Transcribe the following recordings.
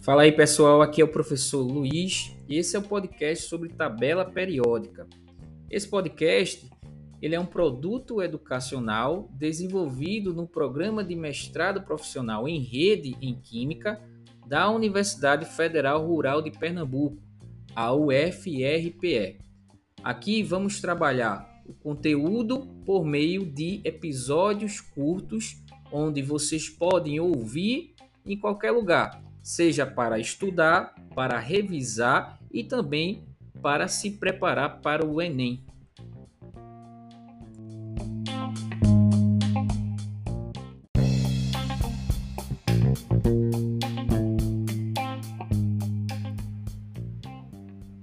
Fala aí pessoal, aqui é o professor Luiz e esse é o podcast sobre tabela periódica. Esse podcast ele é um produto educacional desenvolvido no programa de mestrado profissional em rede em Química da Universidade Federal Rural de Pernambuco, a UFRPE. Aqui vamos trabalhar o conteúdo por meio de episódios curtos onde vocês podem ouvir em qualquer lugar seja para estudar, para revisar e também para se preparar para o Enem.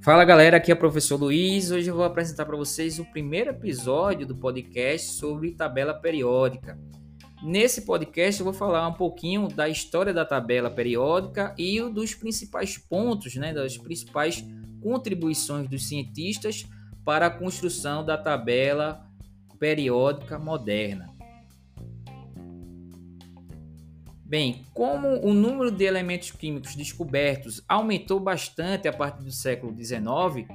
Fala galera, aqui é o professor Luiz. Hoje eu vou apresentar para vocês o primeiro episódio do podcast sobre tabela periódica. Nesse podcast eu vou falar um pouquinho da história da tabela periódica e dos principais pontos, né, das principais contribuições dos cientistas para a construção da tabela periódica moderna. Bem, como o número de elementos químicos descobertos aumentou bastante a partir do século XIX,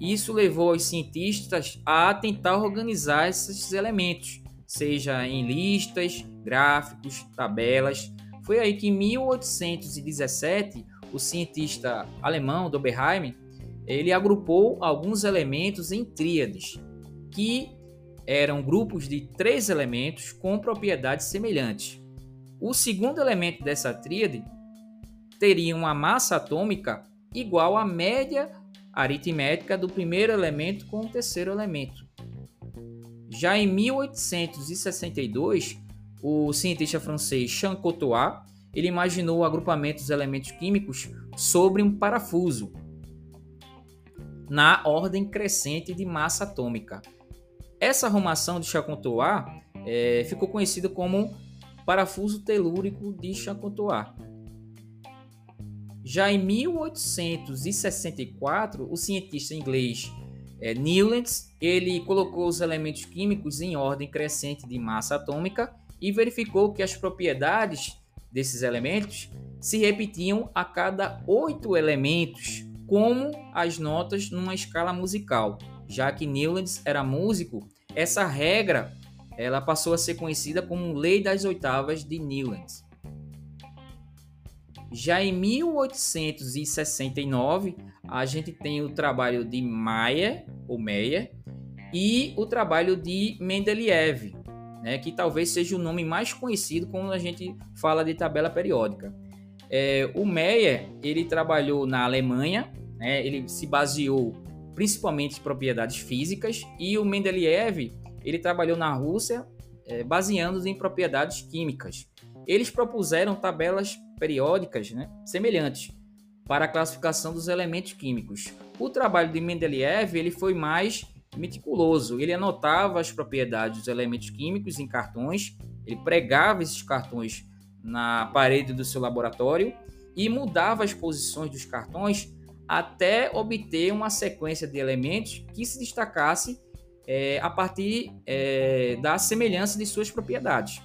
isso levou os cientistas a tentar organizar esses elementos seja em listas, gráficos, tabelas. Foi aí que em 1817 o cientista alemão Doberheim ele agrupou alguns elementos em tríades, que eram grupos de três elementos com propriedades semelhantes. O segundo elemento dessa tríade teria uma massa atômica igual à média aritmética do primeiro elemento com o terceiro elemento. Já em 1862, o cientista francês Jean Cottois ele imaginou o agrupamento dos elementos químicos sobre um parafuso na ordem crescente de massa atômica. Essa arrumação de Chacontois é, ficou conhecida como parafuso telúrico de Chacontois. Já em 1864, o cientista inglês é, Newlands, ele colocou os elementos químicos em ordem crescente de massa atômica e verificou que as propriedades desses elementos se repetiam a cada oito elementos, como as notas numa escala musical. Já que Newlands era músico, essa regra ela passou a ser conhecida como Lei das Oitavas de Newlands. Já em 1869, a gente tem o trabalho de Mayer, ou Meyer, e o trabalho de Mendeleev, né, que talvez seja o nome mais conhecido quando a gente fala de tabela periódica. É, o Meyer ele trabalhou na Alemanha, né, ele se baseou principalmente em propriedades físicas, e o Mendeleev ele trabalhou na Rússia, é, baseando-se em propriedades químicas. Eles propuseram tabelas periódicas né, semelhantes para a classificação dos elementos químicos. O trabalho de Mendeleev ele foi mais meticuloso. Ele anotava as propriedades dos elementos químicos em cartões, ele pregava esses cartões na parede do seu laboratório e mudava as posições dos cartões até obter uma sequência de elementos que se destacasse é, a partir é, da semelhança de suas propriedades.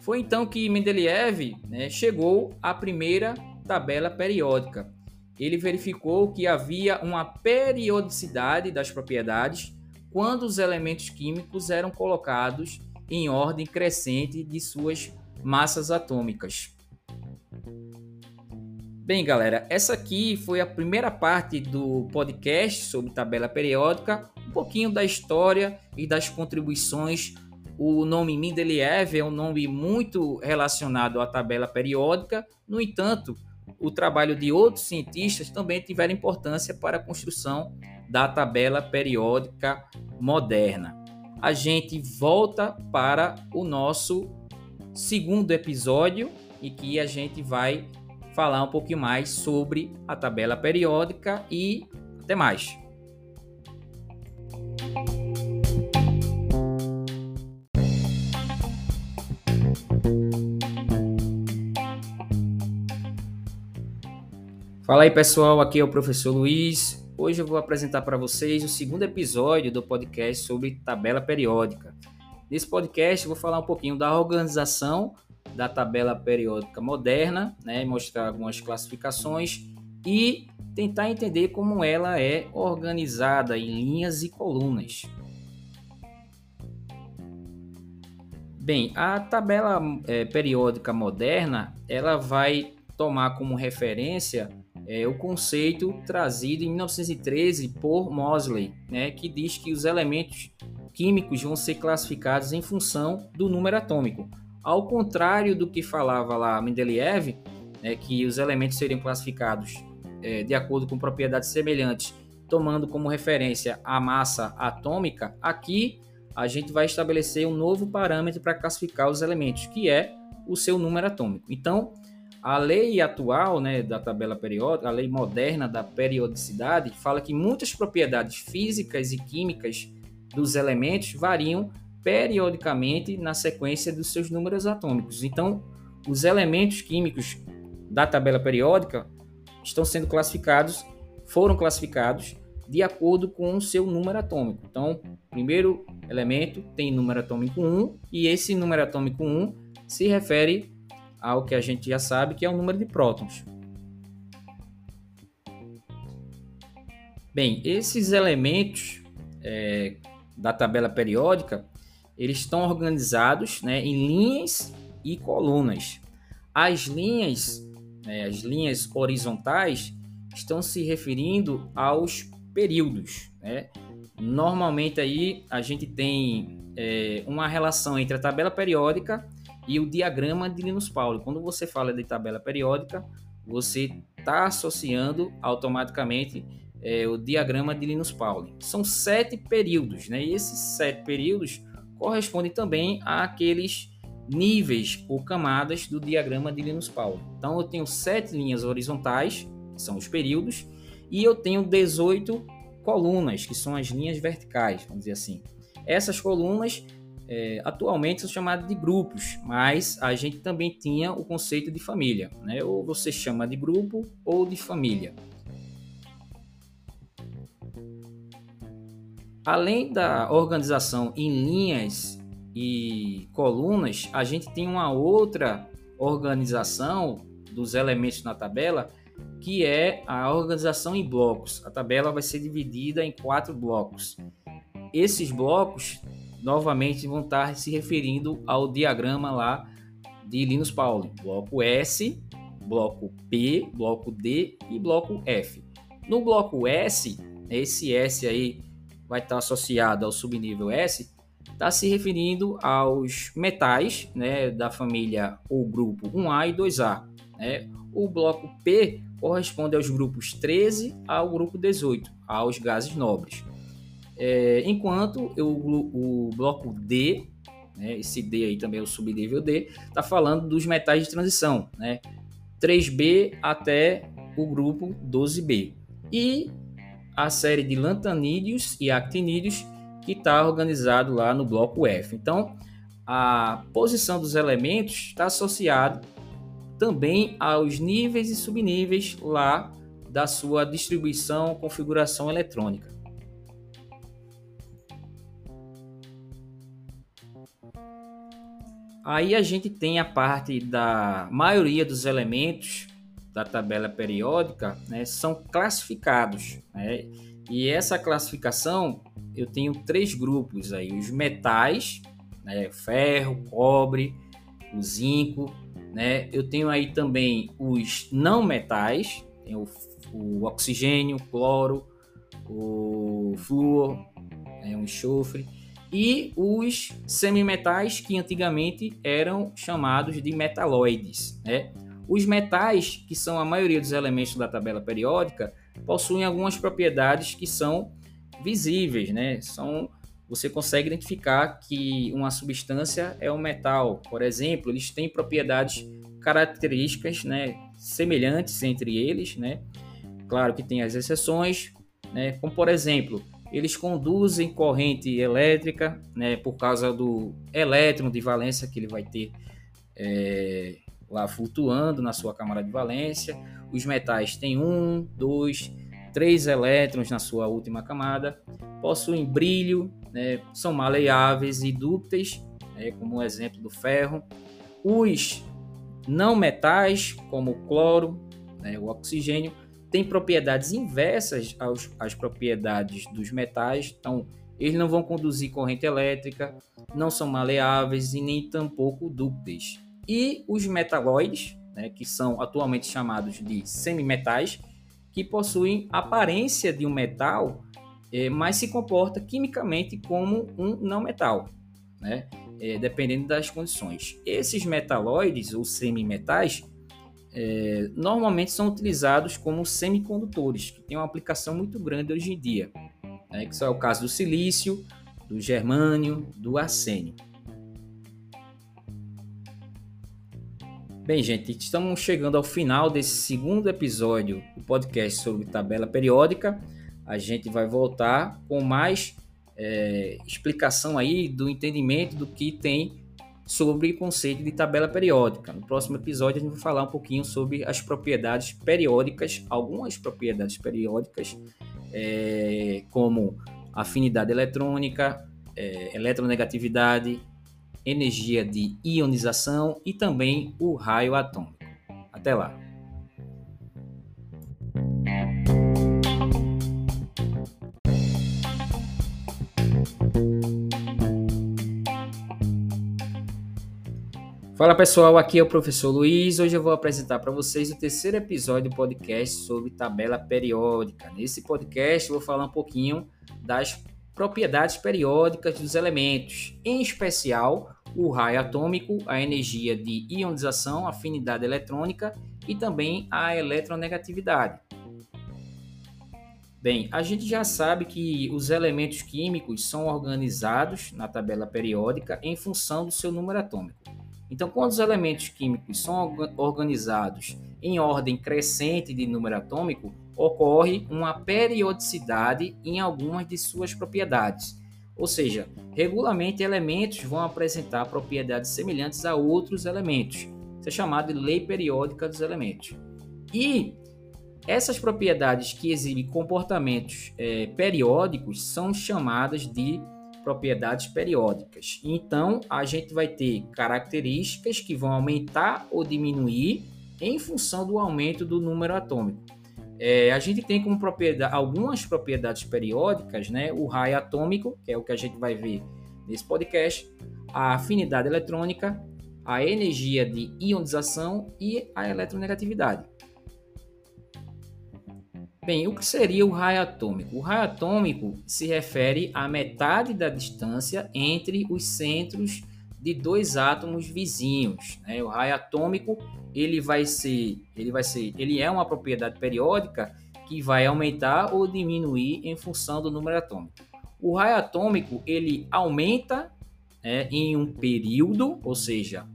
Foi então que Mendeleev né, chegou à primeira tabela periódica. Ele verificou que havia uma periodicidade das propriedades quando os elementos químicos eram colocados em ordem crescente de suas massas atômicas. Bem, galera, essa aqui foi a primeira parte do podcast sobre tabela periódica, um pouquinho da história e das contribuições o nome Mendeleev é um nome muito relacionado à tabela periódica, no entanto, o trabalho de outros cientistas também tiveram importância para a construção da tabela periódica moderna. A gente volta para o nosso segundo episódio e que a gente vai falar um pouquinho mais sobre a tabela periódica e até mais. Fala aí pessoal, aqui é o professor Luiz. Hoje eu vou apresentar para vocês o segundo episódio do podcast sobre tabela periódica. Nesse podcast, eu vou falar um pouquinho da organização da tabela periódica moderna, né, mostrar algumas classificações e tentar entender como ela é organizada em linhas e colunas. Bem, a tabela é, periódica moderna ela vai tomar como referência é, o conceito trazido em 1913 por Mosley, né, que diz que os elementos químicos vão ser classificados em função do número atômico. Ao contrário do que falava lá Mendeleev, né, que os elementos seriam classificados é, de acordo com propriedades semelhantes, tomando como referência a massa atômica, aqui a gente vai estabelecer um novo parâmetro para classificar os elementos, que é o seu número atômico. Então, a lei atual né, da tabela periódica, a lei moderna da periodicidade, fala que muitas propriedades físicas e químicas dos elementos variam periodicamente na sequência dos seus números atômicos. Então, os elementos químicos da tabela periódica estão sendo classificados, foram classificados de acordo com o seu número atômico. Então, primeiro elemento tem número atômico 1 e esse número atômico 1 se refere ao que a gente já sabe que é o número de prótons. Bem, esses elementos é, da tabela periódica eles estão organizados né, em linhas e colunas. As linhas, né, as linhas horizontais, estão se referindo aos períodos. Né? Normalmente aí a gente tem é, uma relação entre a tabela periódica e o diagrama de Linus Pauling. Quando você fala de tabela periódica, você está associando automaticamente é, o diagrama de Linus Pauling. São sete períodos, né? E esses sete períodos correspondem também àqueles níveis ou camadas do diagrama de Linus Pauling. Então eu tenho sete linhas horizontais, que são os períodos, e eu tenho 18 colunas, que são as linhas verticais, vamos dizer assim. Essas colunas é, atualmente são chamadas de grupos, mas a gente também tinha o conceito de família, né? ou você chama de grupo ou de família. Além da organização em linhas e colunas, a gente tem uma outra organização dos elementos na tabela que é a organização em blocos. A tabela vai ser dividida em quatro blocos. Esses blocos, novamente, vão estar se referindo ao diagrama lá de Linus Pauling. Bloco S, bloco P, bloco D e bloco F. No bloco S, esse S aí vai estar associado ao subnível S, está se referindo aos metais né, da família ou grupo 1A e 2A. Né? O bloco P corresponde aos grupos 13 ao grupo 18, aos gases nobres. É, enquanto o, o, bloco D, né, esse D aí também é o subnível D, está falando dos metais de transição, né, 3B até o grupo 12B. E a série de lantanídeos e actinídeos que está organizado lá no bloco F. Então, a posição dos elementos está associada também aos níveis e subníveis lá da sua distribuição, configuração eletrônica. Aí a gente tem a parte da maioria dos elementos da tabela periódica, né, são classificados. Né? E essa classificação eu tenho três grupos aí: os metais, né, ferro, cobre, o zinco, né? Eu tenho aí também os não metais, o, o oxigênio, o cloro, o flúor, né, o enxofre, e os semimetais que antigamente eram chamados de metaloides. Né? Os metais, que são a maioria dos elementos da tabela periódica, possuem algumas propriedades que são visíveis, né? São você consegue identificar que uma substância é um metal. Por exemplo, eles têm propriedades características né, semelhantes entre eles. Né? Claro que tem as exceções, né? como por exemplo, eles conduzem corrente elétrica né, por causa do elétron de valência que ele vai ter é, lá flutuando na sua camada de valência. Os metais têm um, dois, três elétrons na sua última camada, possuem brilho, né, são maleáveis e dúcteis, né, como o exemplo do ferro. Os não metais, como o cloro, né, o oxigênio, têm propriedades inversas aos, às propriedades dos metais, então eles não vão conduzir corrente elétrica, não são maleáveis e nem tampouco dúcteis. E os metalóides, né, que são atualmente chamados de semimetais, que possuem aparência de um metal, é, mas se comporta quimicamente como um não metal, né? É, dependendo das condições. Esses metalóides ou semimetais é, normalmente são utilizados como semicondutores, que tem uma aplicação muito grande hoje em dia, né? que é o caso do silício, do germânio, do arsênio. Bem, gente, estamos chegando ao final desse segundo episódio do podcast sobre tabela periódica. A gente vai voltar com mais é, explicação aí do entendimento do que tem sobre o conceito de tabela periódica. No próximo episódio a gente vai falar um pouquinho sobre as propriedades periódicas, algumas propriedades periódicas, é, como afinidade eletrônica, é, eletronegatividade, energia de ionização e também o raio atômico. Até lá! Fala pessoal, aqui é o professor Luiz. Hoje eu vou apresentar para vocês o terceiro episódio do podcast sobre tabela periódica. Nesse podcast eu vou falar um pouquinho das propriedades periódicas dos elementos, em especial o raio atômico, a energia de ionização, afinidade eletrônica e também a eletronegatividade. Bem, a gente já sabe que os elementos químicos são organizados na tabela periódica em função do seu número atômico. Então, quando os elementos químicos são organizados em ordem crescente de número atômico, ocorre uma periodicidade em algumas de suas propriedades. Ou seja, regularmente elementos vão apresentar propriedades semelhantes a outros elementos. Isso é chamado de lei periódica dos elementos. E essas propriedades que exibem comportamentos é, periódicos são chamadas de propriedades periódicas. Então, a gente vai ter características que vão aumentar ou diminuir em função do aumento do número atômico. É, a gente tem como propriedade, algumas propriedades periódicas, né? O raio atômico, que é o que a gente vai ver nesse podcast, a afinidade eletrônica, a energia de ionização e a eletronegatividade. Bem, o que seria o raio atômico? O raio atômico se refere à metade da distância entre os centros de dois átomos vizinhos. Né? O raio atômico ele vai ser, ele vai ser, ele é uma propriedade periódica que vai aumentar ou diminuir em função do número atômico. O raio atômico ele aumenta né, em um período, ou seja,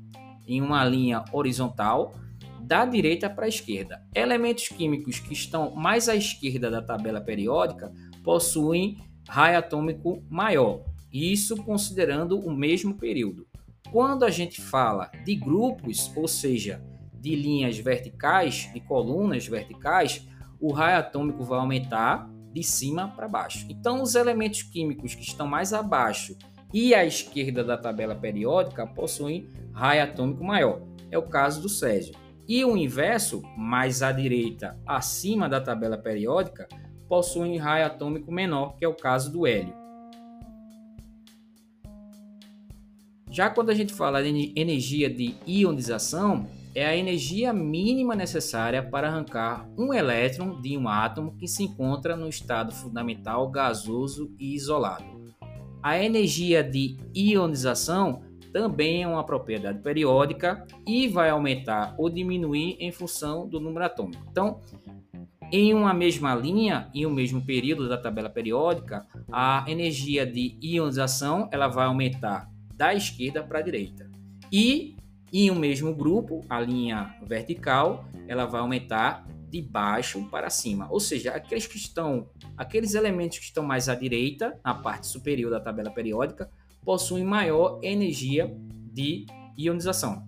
em uma linha horizontal, da direita para a esquerda. Elementos químicos que estão mais à esquerda da tabela periódica possuem raio atômico maior, isso considerando o mesmo período. Quando a gente fala de grupos, ou seja, de linhas verticais, de colunas verticais, o raio atômico vai aumentar de cima para baixo. Então, os elementos químicos que estão mais abaixo e à esquerda da tabela periódica possuem raio atômico maior. É o caso do césio. E o inverso, mais à direita, acima da tabela periódica, possuem raio atômico menor, que é o caso do hélio. Já quando a gente fala de energia de ionização, é a energia mínima necessária para arrancar um elétron de um átomo que se encontra no estado fundamental gasoso e isolado. A energia de ionização também é uma propriedade periódica e vai aumentar ou diminuir em função do número atômico. Então, em uma mesma linha, em um mesmo período da tabela periódica, a energia de ionização ela vai aumentar da esquerda para a direita. E em um mesmo grupo, a linha vertical, ela vai aumentar de baixo para cima. Ou seja, aqueles que estão, aqueles elementos que estão mais à direita, na parte superior da tabela periódica, possuem maior energia de ionização.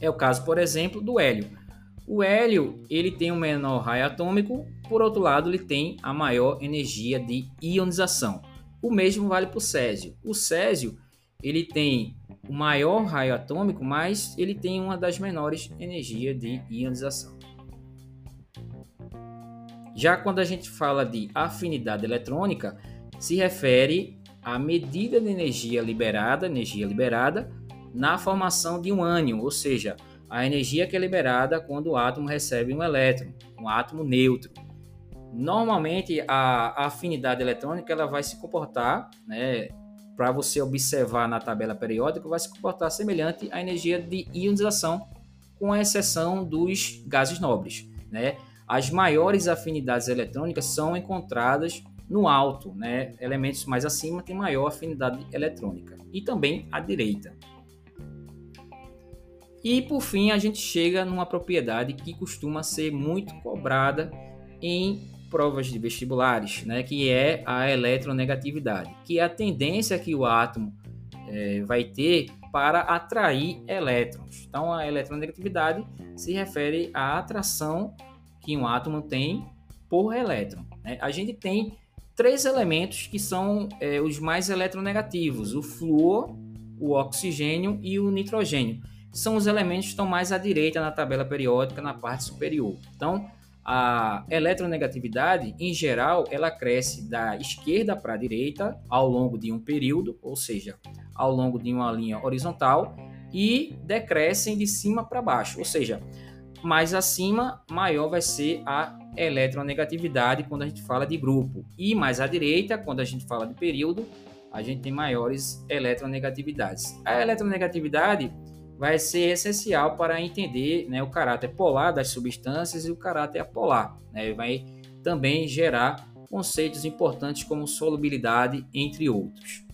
É o caso, por exemplo, do hélio. O hélio ele tem um menor raio atômico, por outro lado, ele tem a maior energia de ionização. O mesmo vale para o césio. O césio ele tem o maior raio atômico, mas ele tem uma das menores energias de ionização. Já quando a gente fala de afinidade eletrônica, se refere à medida de energia liberada, energia liberada na formação de um ânion, ou seja, a energia que é liberada quando o átomo recebe um elétron, um átomo neutro. Normalmente a afinidade eletrônica ela vai se comportar, né, para você observar na tabela periódica, vai se comportar semelhante à energia de ionização, com exceção dos gases nobres. Né? As maiores afinidades eletrônicas são encontradas no alto, né? elementos mais acima têm maior afinidade eletrônica, e também à direita. E por fim, a gente chega numa propriedade que costuma ser muito cobrada em provas de vestibulares, né, que é a eletronegatividade, que é a tendência que o átomo é, vai ter para atrair elétrons. Então, a eletronegatividade se refere à atração que um átomo tem por elétron. Né? A gente tem três elementos que são é, os mais eletronegativos: o flúor, o oxigênio e o nitrogênio. São os elementos que estão mais à direita na tabela periódica, na parte superior. Então, a eletronegatividade, em geral, ela cresce da esquerda para a direita ao longo de um período, ou seja, ao longo de uma linha horizontal, e decrescem de cima para baixo, ou seja, mais acima, maior vai ser a eletronegatividade quando a gente fala de grupo, e mais à direita, quando a gente fala de período, a gente tem maiores eletronegatividades. A eletronegatividade vai ser essencial para entender né, o caráter polar das substâncias e o caráter apolar. Né? Vai também gerar conceitos importantes como solubilidade, entre outros.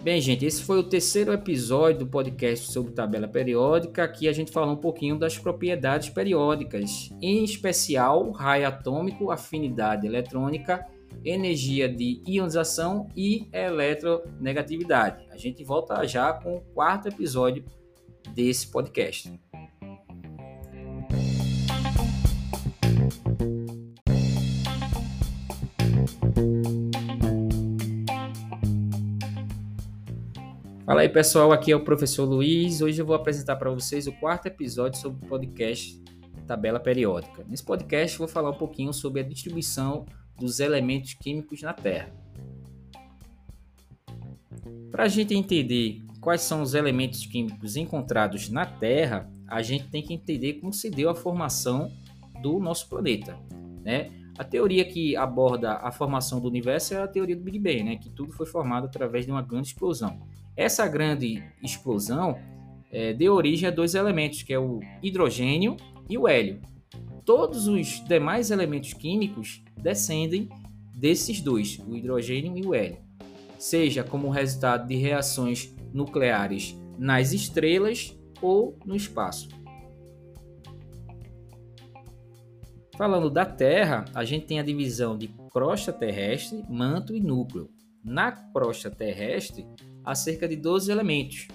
Bem, gente, esse foi o terceiro episódio do podcast sobre tabela periódica. Aqui a gente falou um pouquinho das propriedades periódicas, em especial raio atômico, afinidade eletrônica energia de ionização e eletronegatividade. A gente volta já com o quarto episódio desse podcast. Fala aí pessoal, aqui é o professor Luiz. Hoje eu vou apresentar para vocês o quarto episódio sobre o podcast Tabela Periódica. Nesse podcast eu vou falar um pouquinho sobre a distribuição dos elementos químicos na Terra. Para a gente entender quais são os elementos químicos encontrados na Terra, a gente tem que entender como se deu a formação do nosso planeta. Né? A teoria que aborda a formação do universo é a teoria do Big Bang, né? que tudo foi formado através de uma grande explosão. Essa grande explosão é, deu origem a dois elementos, que é o hidrogênio e o hélio. Todos os demais elementos químicos descendem desses dois, o hidrogênio e o hélio, seja como resultado de reações nucleares nas estrelas ou no espaço. Falando da Terra, a gente tem a divisão de crosta terrestre, manto e núcleo. Na crosta terrestre, há cerca de 12 elementos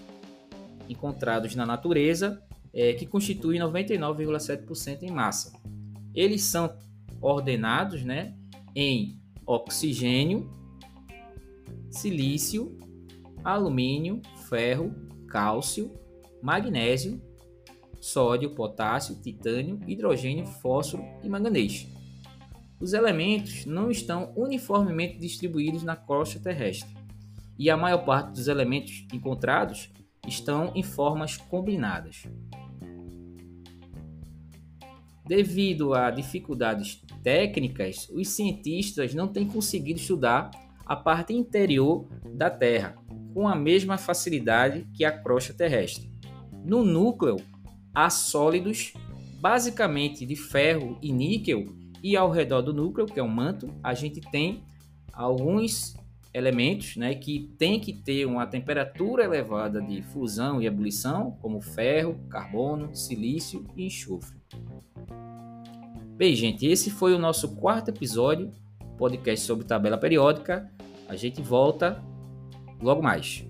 encontrados na natureza é, que constituem 99,7% em massa. Eles são ordenados né, em oxigênio, silício, alumínio, ferro, cálcio, magnésio, sódio, potássio, titânio, hidrogênio, fósforo e manganês. Os elementos não estão uniformemente distribuídos na crosta terrestre, e a maior parte dos elementos encontrados estão em formas combinadas. Devido a dificuldades técnicas, os cientistas não têm conseguido estudar a parte interior da Terra com a mesma facilidade que a crosta terrestre. No núcleo, há sólidos basicamente de ferro e níquel, e ao redor do núcleo, que é o manto, a gente tem alguns elementos né, que tem que ter uma temperatura elevada de fusão e ebulição, como ferro, carbono, silício e enxofre. Bem, gente, esse foi o nosso quarto episódio, podcast sobre tabela periódica. A gente volta logo mais.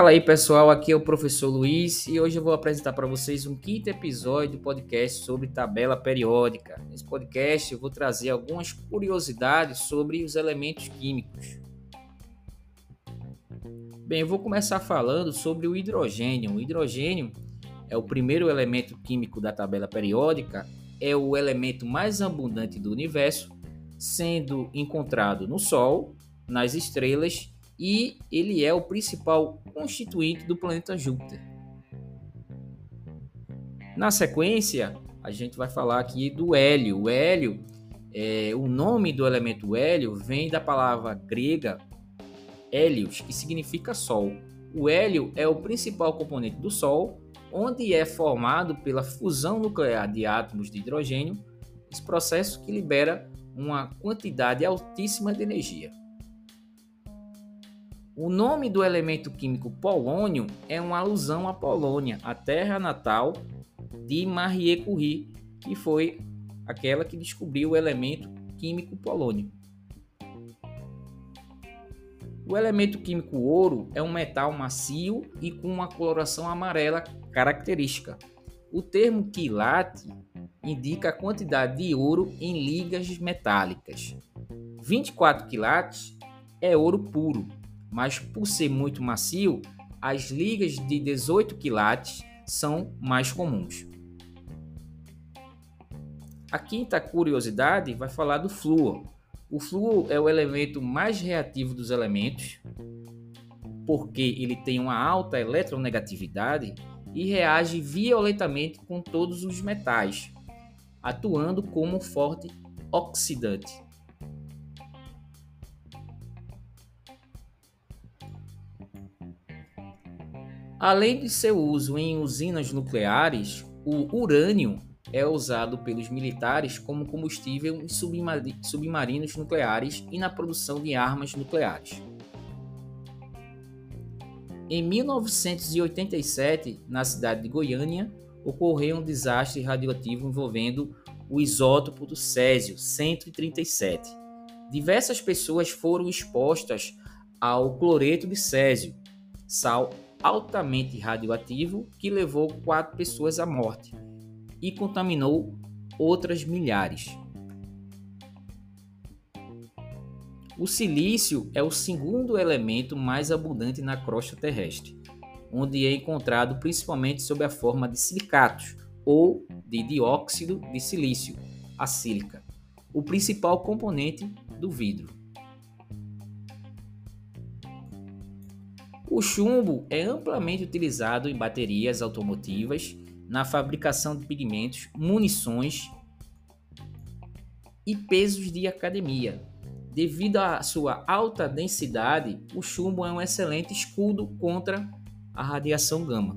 Fala aí pessoal, aqui é o professor Luiz e hoje eu vou apresentar para vocês um quinto episódio do podcast sobre tabela periódica. Nesse podcast eu vou trazer algumas curiosidades sobre os elementos químicos. Bem, eu vou começar falando sobre o hidrogênio. O hidrogênio é o primeiro elemento químico da tabela periódica, é o elemento mais abundante do universo, sendo encontrado no Sol, nas estrelas e ele é o principal constituinte do planeta Júpiter. Na sequência, a gente vai falar aqui do hélio. O hélio, é, o nome do elemento hélio vem da palavra grega hélios, que significa Sol. O hélio é o principal componente do Sol, onde é formado pela fusão nuclear de átomos de hidrogênio, esse processo que libera uma quantidade altíssima de energia. O nome do elemento químico polônio é uma alusão à Polônia, a terra natal de Marie Curie, que foi aquela que descobriu o elemento químico polônio. O elemento químico ouro é um metal macio e com uma coloração amarela característica. O termo quilate indica a quantidade de ouro em ligas metálicas. 24 quilates é ouro puro mas por ser muito macio, as ligas de 18 quilates são mais comuns. A quinta curiosidade vai falar do flúor. O flúor é o elemento mais reativo dos elementos, porque ele tem uma alta eletronegatividade e reage violentamente com todos os metais, atuando como forte oxidante. Além de seu uso em usinas nucleares, o urânio é usado pelos militares como combustível em submarinos nucleares e na produção de armas nucleares. Em 1987, na cidade de Goiânia, ocorreu um desastre radioativo envolvendo o isótopo do césio 137. Diversas pessoas foram expostas ao cloreto de césio, sal altamente radioativo que levou quatro pessoas à morte e contaminou outras milhares. O silício é o segundo elemento mais abundante na crosta terrestre, onde é encontrado principalmente sob a forma de silicatos ou de dióxido de silício, a sílica, o principal componente do vidro. O chumbo é amplamente utilizado em baterias automotivas, na fabricação de pigmentos, munições e pesos de academia. Devido à sua alta densidade, o chumbo é um excelente escudo contra a radiação gama.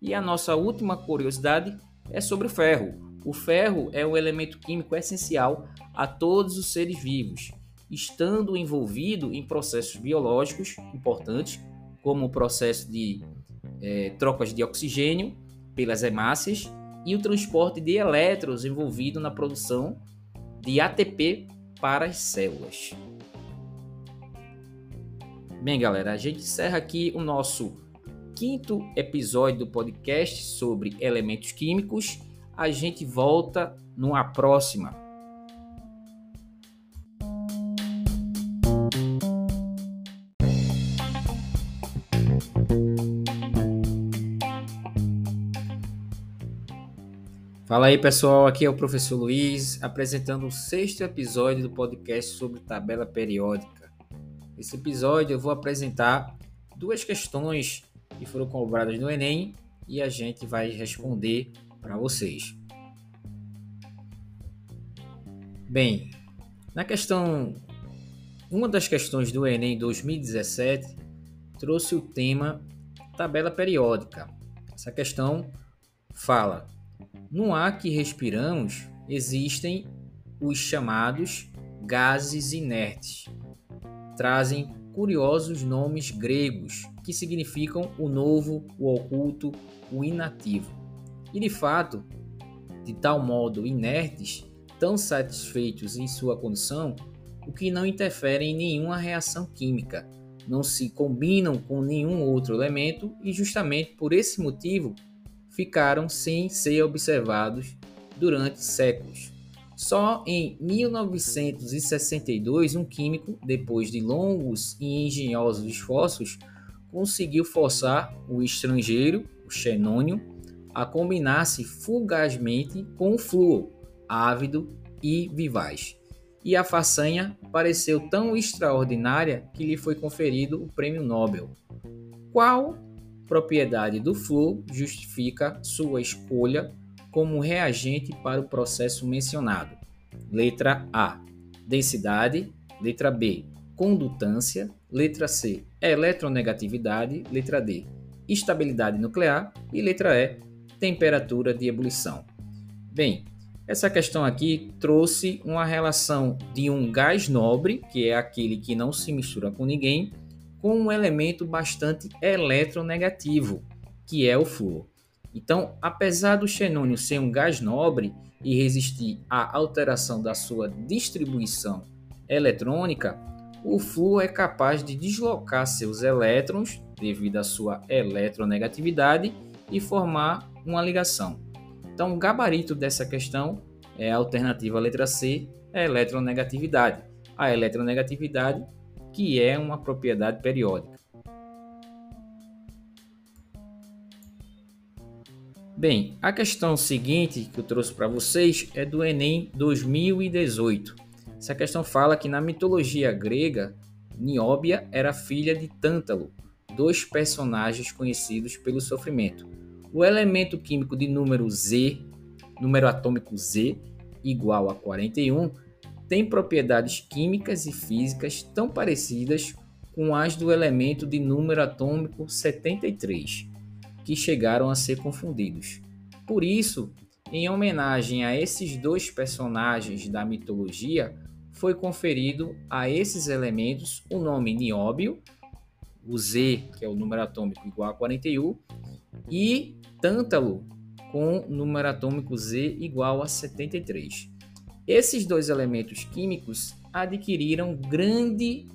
E a nossa última curiosidade é sobre o ferro. O ferro é um elemento químico essencial a todos os seres vivos estando envolvido em processos biológicos importantes, como o processo de é, trocas de oxigênio pelas hemácias e o transporte de elétrons envolvido na produção de ATP para as células. Bem, galera, a gente encerra aqui o nosso quinto episódio do podcast sobre elementos químicos. A gente volta numa próxima. Fala aí pessoal, aqui é o professor Luiz apresentando o sexto episódio do podcast sobre tabela periódica. Nesse episódio eu vou apresentar duas questões que foram cobradas no Enem e a gente vai responder para vocês. Bem, na questão, uma das questões do Enem 2017 trouxe o tema tabela periódica. Essa questão fala no ar que respiramos existem os chamados gases inertes. Trazem curiosos nomes gregos que significam o novo, o oculto, o inativo. E de fato, de tal modo inertes, tão satisfeitos em sua condição, o que não interfere em nenhuma reação química, não se combinam com nenhum outro elemento e, justamente por esse motivo, ficaram sem ser observados durante séculos. Só em 1962, um químico, depois de longos e engenhosos esforços, conseguiu forçar o estrangeiro, o xenônio, a combinar-se fugazmente com o flúor, ávido e vivaz e a façanha pareceu tão extraordinária que lhe foi conferido o Prêmio Nobel. Qual propriedade do flúor justifica sua escolha como reagente para o processo mencionado? Letra A: densidade, letra B: condutância, letra C: eletronegatividade, letra D: estabilidade nuclear e letra E: temperatura de ebulição. Bem, essa questão aqui trouxe uma relação de um gás nobre, que é aquele que não se mistura com ninguém, com um elemento bastante eletronegativo, que é o flúor. Então, apesar do xenônio ser um gás nobre e resistir à alteração da sua distribuição eletrônica, o flúor é capaz de deslocar seus elétrons devido à sua eletronegatividade e formar uma ligação. Então, o gabarito dessa questão é a alternativa letra C, é a eletronegatividade. A eletronegatividade, que é uma propriedade periódica. Bem, a questão seguinte que eu trouxe para vocês é do Enem 2018. Essa questão fala que na mitologia grega, Nióbia era filha de Tântalo, dois personagens conhecidos pelo sofrimento. O elemento químico de número Z, número atômico Z, igual a 41, tem propriedades químicas e físicas tão parecidas com as do elemento de número atômico 73, que chegaram a ser confundidos. Por isso, em homenagem a esses dois personagens da mitologia, foi conferido a esses elementos o nome nióbio, o Z, que é o número atômico igual a 41, e tântalo com número atômico Z igual a 73. Esses dois elementos químicos adquiriram grande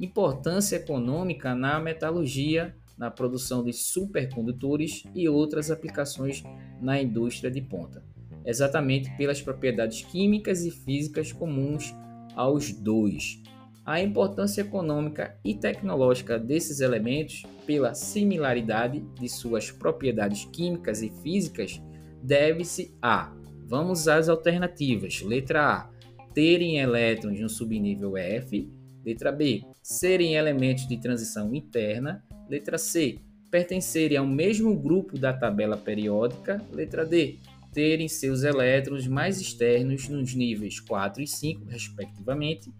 importância econômica na metalurgia, na produção de supercondutores e outras aplicações na indústria de ponta, exatamente pelas propriedades químicas e físicas comuns aos dois. A importância econômica e tecnológica desses elementos, pela similaridade de suas propriedades químicas e físicas, deve-se a. Vamos às alternativas. Letra A. Terem elétrons no subnível F. Letra B. Serem elementos de transição interna. Letra C. Pertencerem ao mesmo grupo da tabela periódica. Letra D. Terem seus elétrons mais externos nos níveis 4 e 5, respectivamente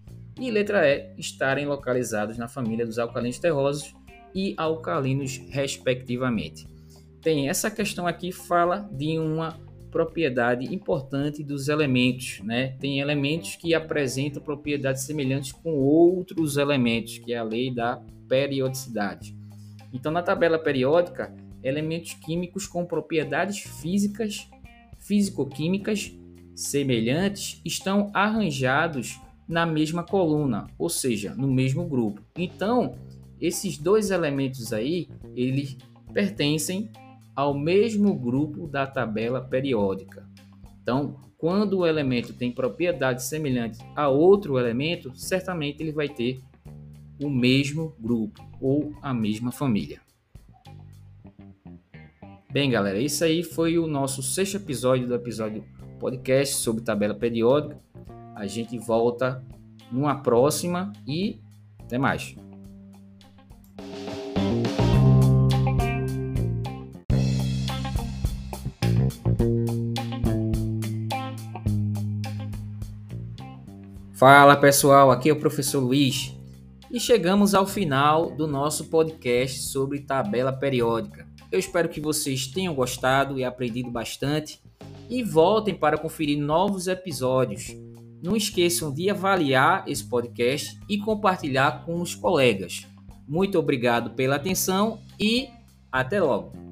e letra E, estarem localizados na família dos alcalinos terrosos e alcalinos, respectivamente. Tem essa questão aqui, fala de uma propriedade importante dos elementos, né? Tem elementos que apresentam propriedades semelhantes com outros elementos, que é a lei da periodicidade. Então, na tabela periódica, elementos químicos com propriedades físicas, físico-químicas semelhantes estão arranjados na mesma coluna, ou seja, no mesmo grupo. Então, esses dois elementos aí, eles pertencem ao mesmo grupo da tabela periódica. Então, quando o elemento tem propriedades semelhantes a outro elemento, certamente ele vai ter o mesmo grupo ou a mesma família. Bem, galera, isso aí foi o nosso sexto episódio do episódio podcast sobre tabela periódica. A gente volta numa próxima e até mais. Fala pessoal, aqui é o professor Luiz e chegamos ao final do nosso podcast sobre tabela periódica. Eu espero que vocês tenham gostado e aprendido bastante e voltem para conferir novos episódios não esqueçam de avaliar esse podcast e compartilhar com os colegas. Muito obrigado pela atenção e até logo!